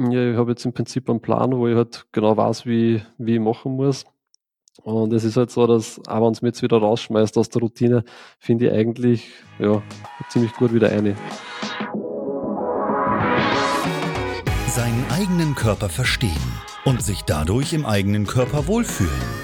Ja, ich habe jetzt im Prinzip einen Plan, wo ich halt genau weiß, wie wie ich machen muss. Und es ist halt so, dass auch wenn's mich jetzt wieder rausschmeißt aus der Routine, finde ich eigentlich, ja, ziemlich gut wieder eine. Seinen eigenen Körper verstehen und sich dadurch im eigenen Körper wohlfühlen.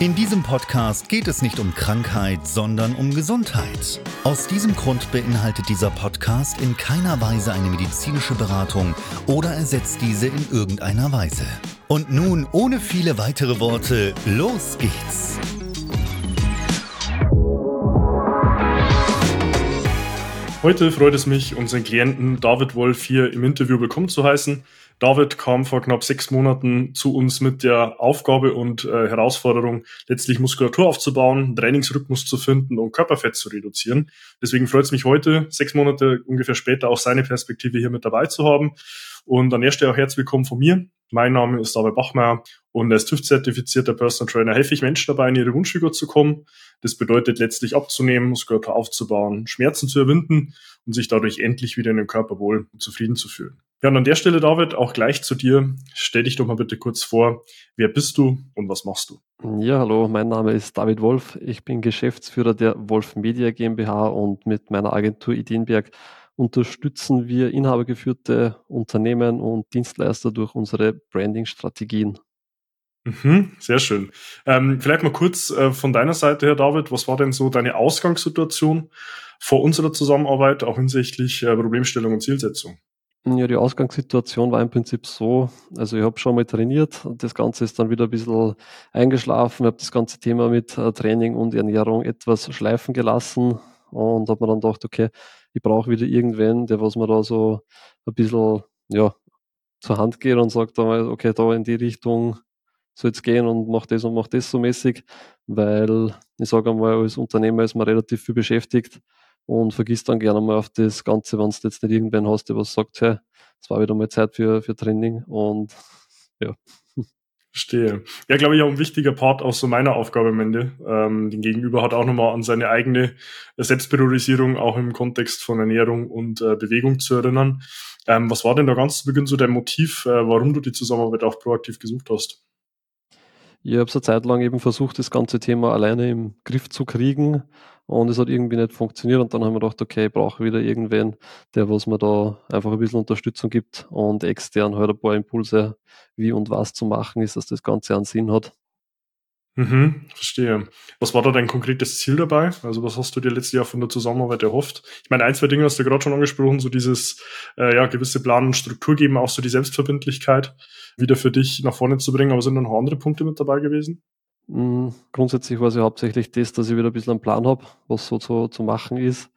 In diesem Podcast geht es nicht um Krankheit, sondern um Gesundheit. Aus diesem Grund beinhaltet dieser Podcast in keiner Weise eine medizinische Beratung oder ersetzt diese in irgendeiner Weise. Und nun, ohne viele weitere Worte, los geht's! Heute freut es mich, unseren Klienten David Wolf hier im Interview willkommen zu heißen. David kam vor knapp sechs Monaten zu uns mit der Aufgabe und äh, Herausforderung, letztlich Muskulatur aufzubauen, Trainingsrhythmus zu finden und Körperfett zu reduzieren. Deswegen freut es mich heute, sechs Monate ungefähr später, auch seine Perspektive hier mit dabei zu haben. Und an der Stelle auch herzlich willkommen von mir. Mein Name ist David Bachmeier und als TÜV-zertifizierter Personal Trainer helfe ich Menschen dabei, in ihre Wunschfigur zu kommen. Das bedeutet letztlich abzunehmen, Muskulatur aufzubauen, Schmerzen zu überwinden und sich dadurch endlich wieder in den Körper wohl und zufrieden zu fühlen. Ja, und an der Stelle, David, auch gleich zu dir. Stell dich doch mal bitte kurz vor. Wer bist du und was machst du? Ja, hallo, mein Name ist David Wolf. Ich bin Geschäftsführer der Wolf Media GmbH und mit meiner Agentur Ideenberg unterstützen wir inhabergeführte Unternehmen und Dienstleister durch unsere Branding-Strategien. Mhm, sehr schön. Ähm, vielleicht mal kurz äh, von deiner Seite her, David, was war denn so deine Ausgangssituation vor unserer Zusammenarbeit, auch hinsichtlich äh, Problemstellung und Zielsetzung? Ja, die Ausgangssituation war im Prinzip so, also ich habe schon mal trainiert, das Ganze ist dann wieder ein bisschen eingeschlafen, habe das ganze Thema mit äh, Training und Ernährung etwas schleifen gelassen und habe mir dann gedacht, okay, ich brauche wieder irgendwen, der was mir da so ein bisschen ja, zur Hand geht und sagt okay, da in die Richtung soll es gehen und mach das und mach das so mäßig, weil ich sage einmal, als Unternehmer ist man relativ viel beschäftigt und vergisst dann gerne mal auf das Ganze, wenn du jetzt nicht irgendwen hast, der was sagt, hey, es war wieder mal Zeit für, für Training und ja. Verstehe. Ja, glaube ich, auch ein wichtiger Part auch so meiner Aufgabe am Ende. Ähm, den Gegenüber hat auch nochmal an seine eigene Selbstpriorisierung auch im Kontext von Ernährung und äh, Bewegung zu erinnern. Ähm, was war denn da ganz zu Beginn so dein Motiv, äh, warum du die Zusammenarbeit auch proaktiv gesucht hast? Ich habe so Zeit lang eben versucht, das ganze Thema alleine im Griff zu kriegen und es hat irgendwie nicht funktioniert und dann haben wir gedacht, okay, ich brauche wieder irgendwen, der was mir da einfach ein bisschen Unterstützung gibt und extern halt ein paar Impulse, wie und was zu machen ist, dass das Ganze einen Sinn hat. Mhm, verstehe. Was war da dein konkretes Ziel dabei? Also was hast du dir letztes Jahr von der Zusammenarbeit erhofft? Ich meine, ein, zwei Dinge hast du gerade schon angesprochen, so dieses äh, ja, gewisse Plan und Struktur geben, auch so die Selbstverbindlichkeit wieder für dich nach vorne zu bringen, aber sind noch andere Punkte mit dabei gewesen? Mm, grundsätzlich war es ja hauptsächlich das, dass ich wieder ein bisschen einen Plan habe, was so zu, zu machen ist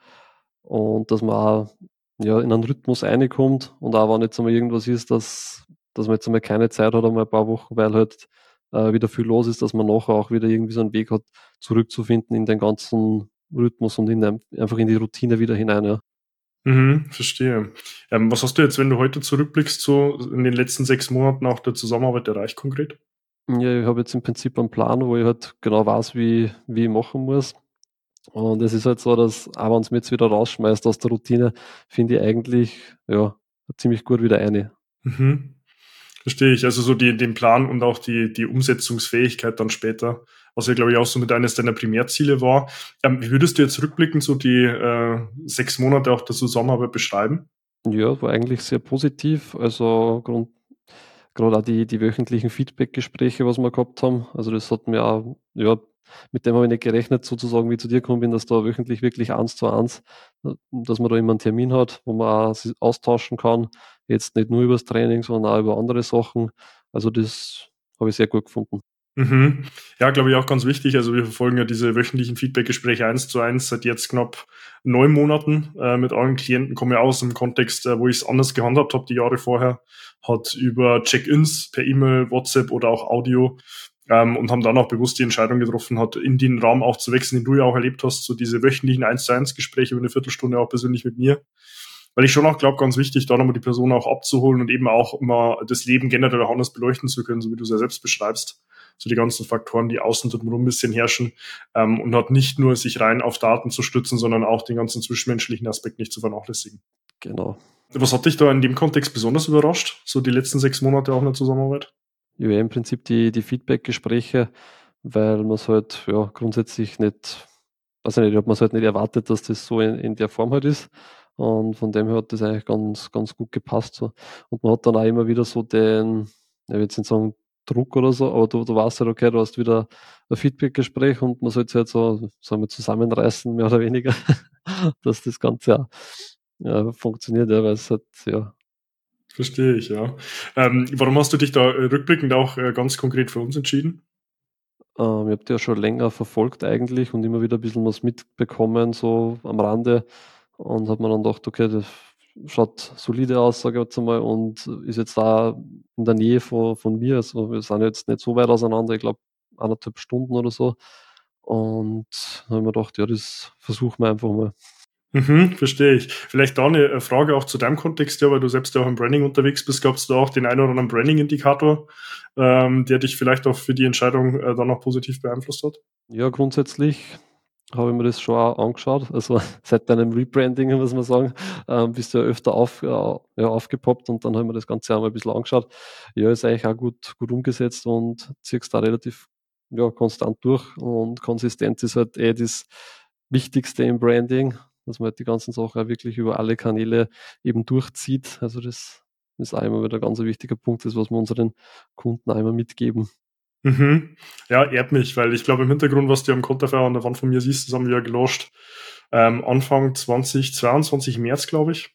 und dass man auch ja, in einen Rhythmus reinkommt und auch wenn jetzt einmal irgendwas ist, dass, dass man jetzt einmal keine Zeit hat, einmal ein paar Wochen, weil halt äh, wieder viel los ist, dass man nachher auch wieder irgendwie so einen Weg hat, zurückzufinden in den ganzen Rhythmus und in den, einfach in die Routine wieder hinein. Ja. Mhm, verstehe. Ähm, was hast du jetzt, wenn du heute zurückblickst, so in den letzten sechs Monaten auch der Zusammenarbeit erreicht konkret? Ja, ich habe jetzt im Prinzip einen Plan, wo ich halt genau weiß, wie, wie ich machen muss. Und es ist halt so, dass, auch wenn es mir jetzt wieder rausschmeißt aus der Routine, finde ich eigentlich, ja, ziemlich gut wieder eine. Mhm. Verstehe ich. Also so die, den Plan und auch die, die Umsetzungsfähigkeit dann später, was ja, glaube ich, auch so mit eines deiner Primärziele war. Ähm, wie würdest du jetzt rückblickend so die äh, sechs Monate auch der Zusammenarbeit beschreiben? Ja, war eigentlich sehr positiv. Also Grund, gerade auch die, die wöchentlichen Feedback-Gespräche, was wir gehabt haben. Also das hat mir auch, ja, mit dem habe ich nicht gerechnet, sozusagen, wie ich zu dir gekommen bin, dass da wöchentlich wirklich eins zu eins, dass man da immer einen Termin hat, wo man sich austauschen kann. Jetzt nicht nur über das Training, sondern auch über andere Sachen. Also das habe ich sehr gut gefunden. Mhm. Ja, glaube ich auch ganz wichtig. Also wir verfolgen ja diese wöchentlichen Feedback-Gespräche eins zu eins seit jetzt knapp neun Monaten äh, mit allen Klienten. Komme ja aus im Kontext, äh, wo ich es anders gehandhabt habe die Jahre vorher. Hat über Check-ins per E-Mail, WhatsApp oder auch Audio ähm, und haben dann auch bewusst die Entscheidung getroffen, hat in den Raum auch zu wechseln, den du ja auch erlebt hast, so diese wöchentlichen eins zu eins Gespräche über eine Viertelstunde auch persönlich mit mir weil ich schon auch glaube, ganz wichtig, da nochmal die Person auch abzuholen und eben auch immer das Leben generell auch anders beleuchten zu können, so wie du es ja selbst beschreibst so die ganzen Faktoren, die außen drumherum ein bisschen herrschen ähm, und hat nicht nur sich rein auf Daten zu stützen, sondern auch den ganzen zwischenmenschlichen Aspekt nicht zu vernachlässigen. Genau. Was hat dich da in dem Kontext besonders überrascht, so die letzten sechs Monate auch in der Zusammenarbeit? Ja, im Prinzip die, die Feedback-Gespräche, weil man es halt ja, grundsätzlich nicht, also nicht, hat man es halt nicht erwartet, dass das so in, in der Form halt ist. Und von dem her hat das eigentlich ganz, ganz gut gepasst. So. Und man hat dann auch immer wieder so den, ich will jetzt nicht sagen, Druck oder so, aber du, du weißt halt, okay, du hast wieder ein Feedback-Gespräch und man sollte halt so, sagen wir, zusammenreißen, mehr oder weniger, dass das Ganze auch ja, funktioniert, ja, weil es halt, ja. Verstehe ich, ja. Ähm, warum hast du dich da äh, rückblickend auch äh, ganz konkret für uns entschieden? Ähm, ich habe die ja schon länger verfolgt eigentlich und immer wieder ein bisschen was mitbekommen, so am Rande. Und hat man dann gedacht, okay, das schaut solide aus, sage ich jetzt einmal, und ist jetzt da in der Nähe von, von mir. Also wir sind jetzt nicht so weit auseinander, ich glaube anderthalb Stunden oder so. Und habe mir gedacht, ja, das versuchen wir einfach mal. Mhm, verstehe ich. Vielleicht da eine äh, Frage auch zu deinem Kontext, ja, weil du selbst ja auch im Branding unterwegs bist. Gab es da auch den einen oder anderen Branding-Indikator, ähm, der dich vielleicht auch für die Entscheidung äh, dann auch positiv beeinflusst hat? Ja, grundsätzlich habe ich mir das schon auch angeschaut. Also seit deinem Rebranding, muss man sagen, ähm, bist du ja öfter auf, ja, aufgepoppt und dann haben wir das Ganze auch mal ein bisschen angeschaut. Ja, ist eigentlich auch gut, gut umgesetzt und ziehst da relativ ja, konstant durch und Konsistenz ist halt eh das Wichtigste im Branding, dass man halt die ganzen Sachen auch wirklich über alle Kanäle eben durchzieht. Also das ist einmal wieder ein ganz wichtiger Punkt, das was wir unseren Kunden einmal mitgeben. Mhm. Ja, ehrt mich, weil ich glaube im Hintergrund, was du am Konterfeuer an der Wand von mir siehst, das haben wir ja gelöscht. Ähm, Anfang 2022, März, glaube ich.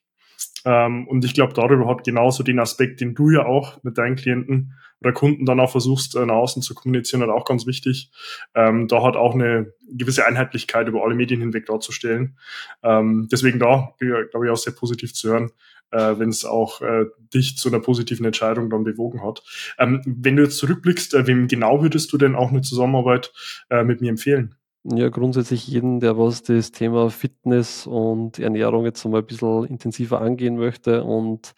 Ähm, und ich glaube, darüber hat genauso den Aspekt, den du ja auch mit deinen Klienten oder Kunden dann auch versuchst, äh, nach außen zu kommunizieren, halt auch ganz wichtig. Ähm, da hat auch eine gewisse Einheitlichkeit über alle Medien hinweg darzustellen. Ähm, deswegen da, glaube ich, auch sehr positiv zu hören, äh, wenn es auch äh, dich zu einer positiven Entscheidung dann bewogen hat. Ähm, wenn du jetzt zurückblickst, äh, wem genau würdest du denn auch eine Zusammenarbeit äh, mit mir empfehlen? Ja, grundsätzlich jeden, der was das Thema Fitness und Ernährung jetzt einmal ein bisschen intensiver angehen möchte und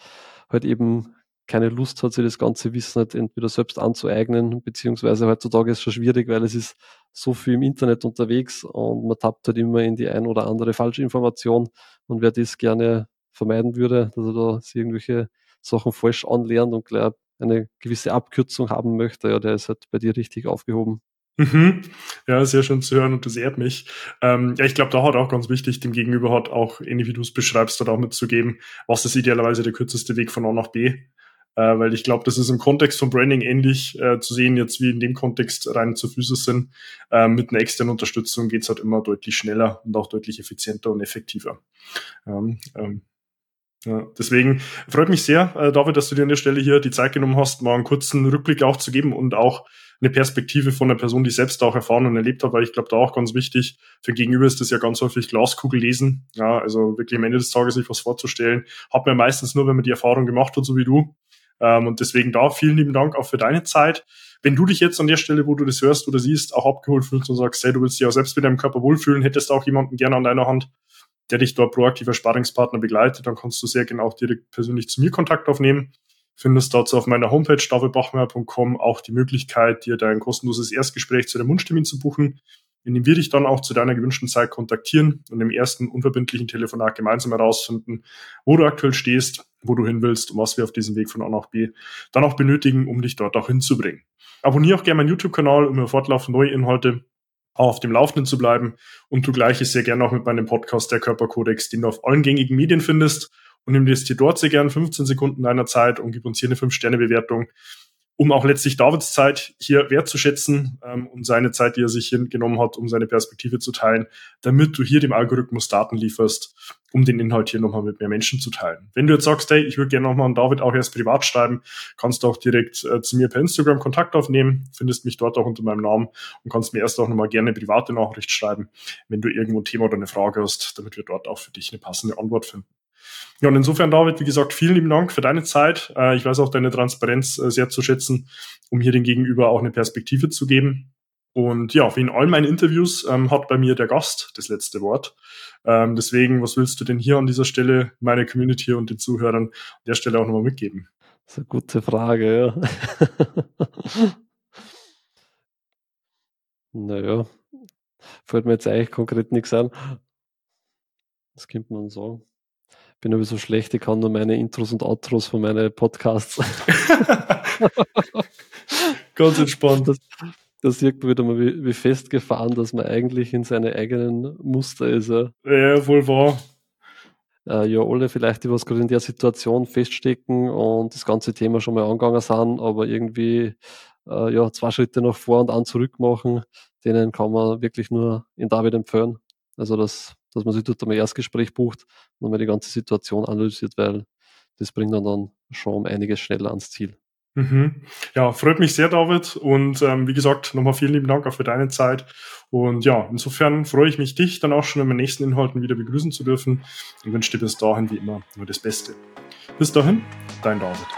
halt eben keine Lust hat, sich das ganze Wissen halt entweder selbst anzueignen, beziehungsweise heutzutage ist es schon schwierig, weil es ist so viel im Internet unterwegs und man tappt halt immer in die ein oder andere Falschinformation und wer das gerne vermeiden würde, dass er da irgendwelche Sachen falsch anlernt und gleich eine gewisse Abkürzung haben möchte, ja, der ist halt bei dir richtig aufgehoben. Mhm. Ja, sehr schön zu hören und das ehrt mich. Ähm, ja, ich glaube, da hat auch ganz wichtig, dem Gegenüber hat auch, ähnlich wie du es beschreibst, dort auch mitzugeben, was ist idealerweise der kürzeste Weg von A nach B. Äh, weil ich glaube, das ist im Kontext von Branding ähnlich äh, zu sehen, jetzt wie in dem Kontext rein zu Füße sind. Äh, mit einer externen Unterstützung geht's halt immer deutlich schneller und auch deutlich effizienter und effektiver. Ähm, ähm, ja, deswegen freut mich sehr, äh, David, dass du dir an der Stelle hier die Zeit genommen hast, mal einen kurzen Rückblick auch zu geben und auch eine Perspektive von einer Person, die selbst auch erfahren und erlebt hat, weil ich glaube, da auch ganz wichtig, für Gegenüber ist das ja ganz häufig Glaskugel lesen, ja, also wirklich am Ende des Tages sich was vorzustellen, hat man meistens nur, wenn man die Erfahrung gemacht hat, so wie du. Ähm, und deswegen da vielen lieben Dank auch für deine Zeit. Wenn du dich jetzt an der Stelle, wo du das hörst oder siehst, auch abgeholt fühlst und sagst, hey, du willst dich auch selbst mit deinem Körper wohlfühlen, hättest auch jemanden gerne an deiner Hand, der dich dort proaktiver Sparringspartner begleitet, dann kannst du sehr gerne auch direkt persönlich zu mir Kontakt aufnehmen. Findest dazu auf meiner Homepage davidbachmeier.com auch die Möglichkeit, dir dein kostenloses Erstgespräch zu dem Wunschtermin zu buchen, in dem wir dich dann auch zu deiner gewünschten Zeit kontaktieren und im ersten unverbindlichen Telefonat gemeinsam herausfinden, wo du aktuell stehst, wo du hin willst und was wir auf diesem Weg von A nach B dann auch benötigen, um dich dort auch hinzubringen. Abonniere auch gerne meinen YouTube-Kanal, um fortlaufend neue Inhalte auf dem Laufenden zu bleiben. Und du gleiches sehr gerne auch mit meinem Podcast Der Körperkodex, den du auf allen gängigen Medien findest und investier dort sehr gern 15 Sekunden deiner Zeit und gib uns hier eine 5-Sterne-Bewertung um auch letztlich Davids Zeit hier wertzuschätzen ähm, und seine Zeit, die er sich hier genommen hat, um seine Perspektive zu teilen, damit du hier dem Algorithmus Daten lieferst, um den Inhalt hier nochmal mit mehr Menschen zu teilen. Wenn du jetzt sagst, hey, ich würde gerne nochmal an David auch erst privat schreiben, kannst du auch direkt äh, zu mir per Instagram Kontakt aufnehmen, findest mich dort auch unter meinem Namen und kannst mir erst auch nochmal gerne eine private Nachricht schreiben, wenn du irgendwo ein Thema oder eine Frage hast, damit wir dort auch für dich eine passende Antwort finden. Ja, und insofern, David, wie gesagt, vielen lieben Dank für deine Zeit. Äh, ich weiß auch deine Transparenz äh, sehr zu schätzen, um hier den Gegenüber auch eine Perspektive zu geben. Und ja, wie in all meinen Interviews ähm, hat bei mir der Gast das letzte Wort. Ähm, deswegen, was willst du denn hier an dieser Stelle meine Community und den Zuhörern an der Stelle auch nochmal mitgeben? Das ist eine gute Frage, ja. naja, fällt mir jetzt eigentlich konkret nichts an. Das könnte man sagen bin aber so schlecht, ich kann nur meine Intros und Outros von meinen Podcasts. Ganz entspannt. Das, das wirkt wieder mal wie, wie, festgefahren, dass man eigentlich in seine eigenen Muster ist. Ja, ja wohl wahr. Äh, ja, alle vielleicht, die was gerade in der Situation feststecken und das ganze Thema schon mal angegangen sind, aber irgendwie äh, ja, zwei Schritte nach vor und an zurück machen, denen kann man wirklich nur in David empfehlen. Also das dass man sich dort einmal Erstgespräch bucht und mal die ganze Situation analysiert, weil das bringt dann, dann schon um einiges schneller ans Ziel. Mhm. Ja, freut mich sehr, David. Und ähm, wie gesagt, nochmal vielen lieben Dank auch für deine Zeit. Und ja, insofern freue ich mich, dich dann auch schon in meinen nächsten Inhalten wieder begrüßen zu dürfen und wünsche dir bis dahin wie immer nur das Beste. Bis dahin, dein David.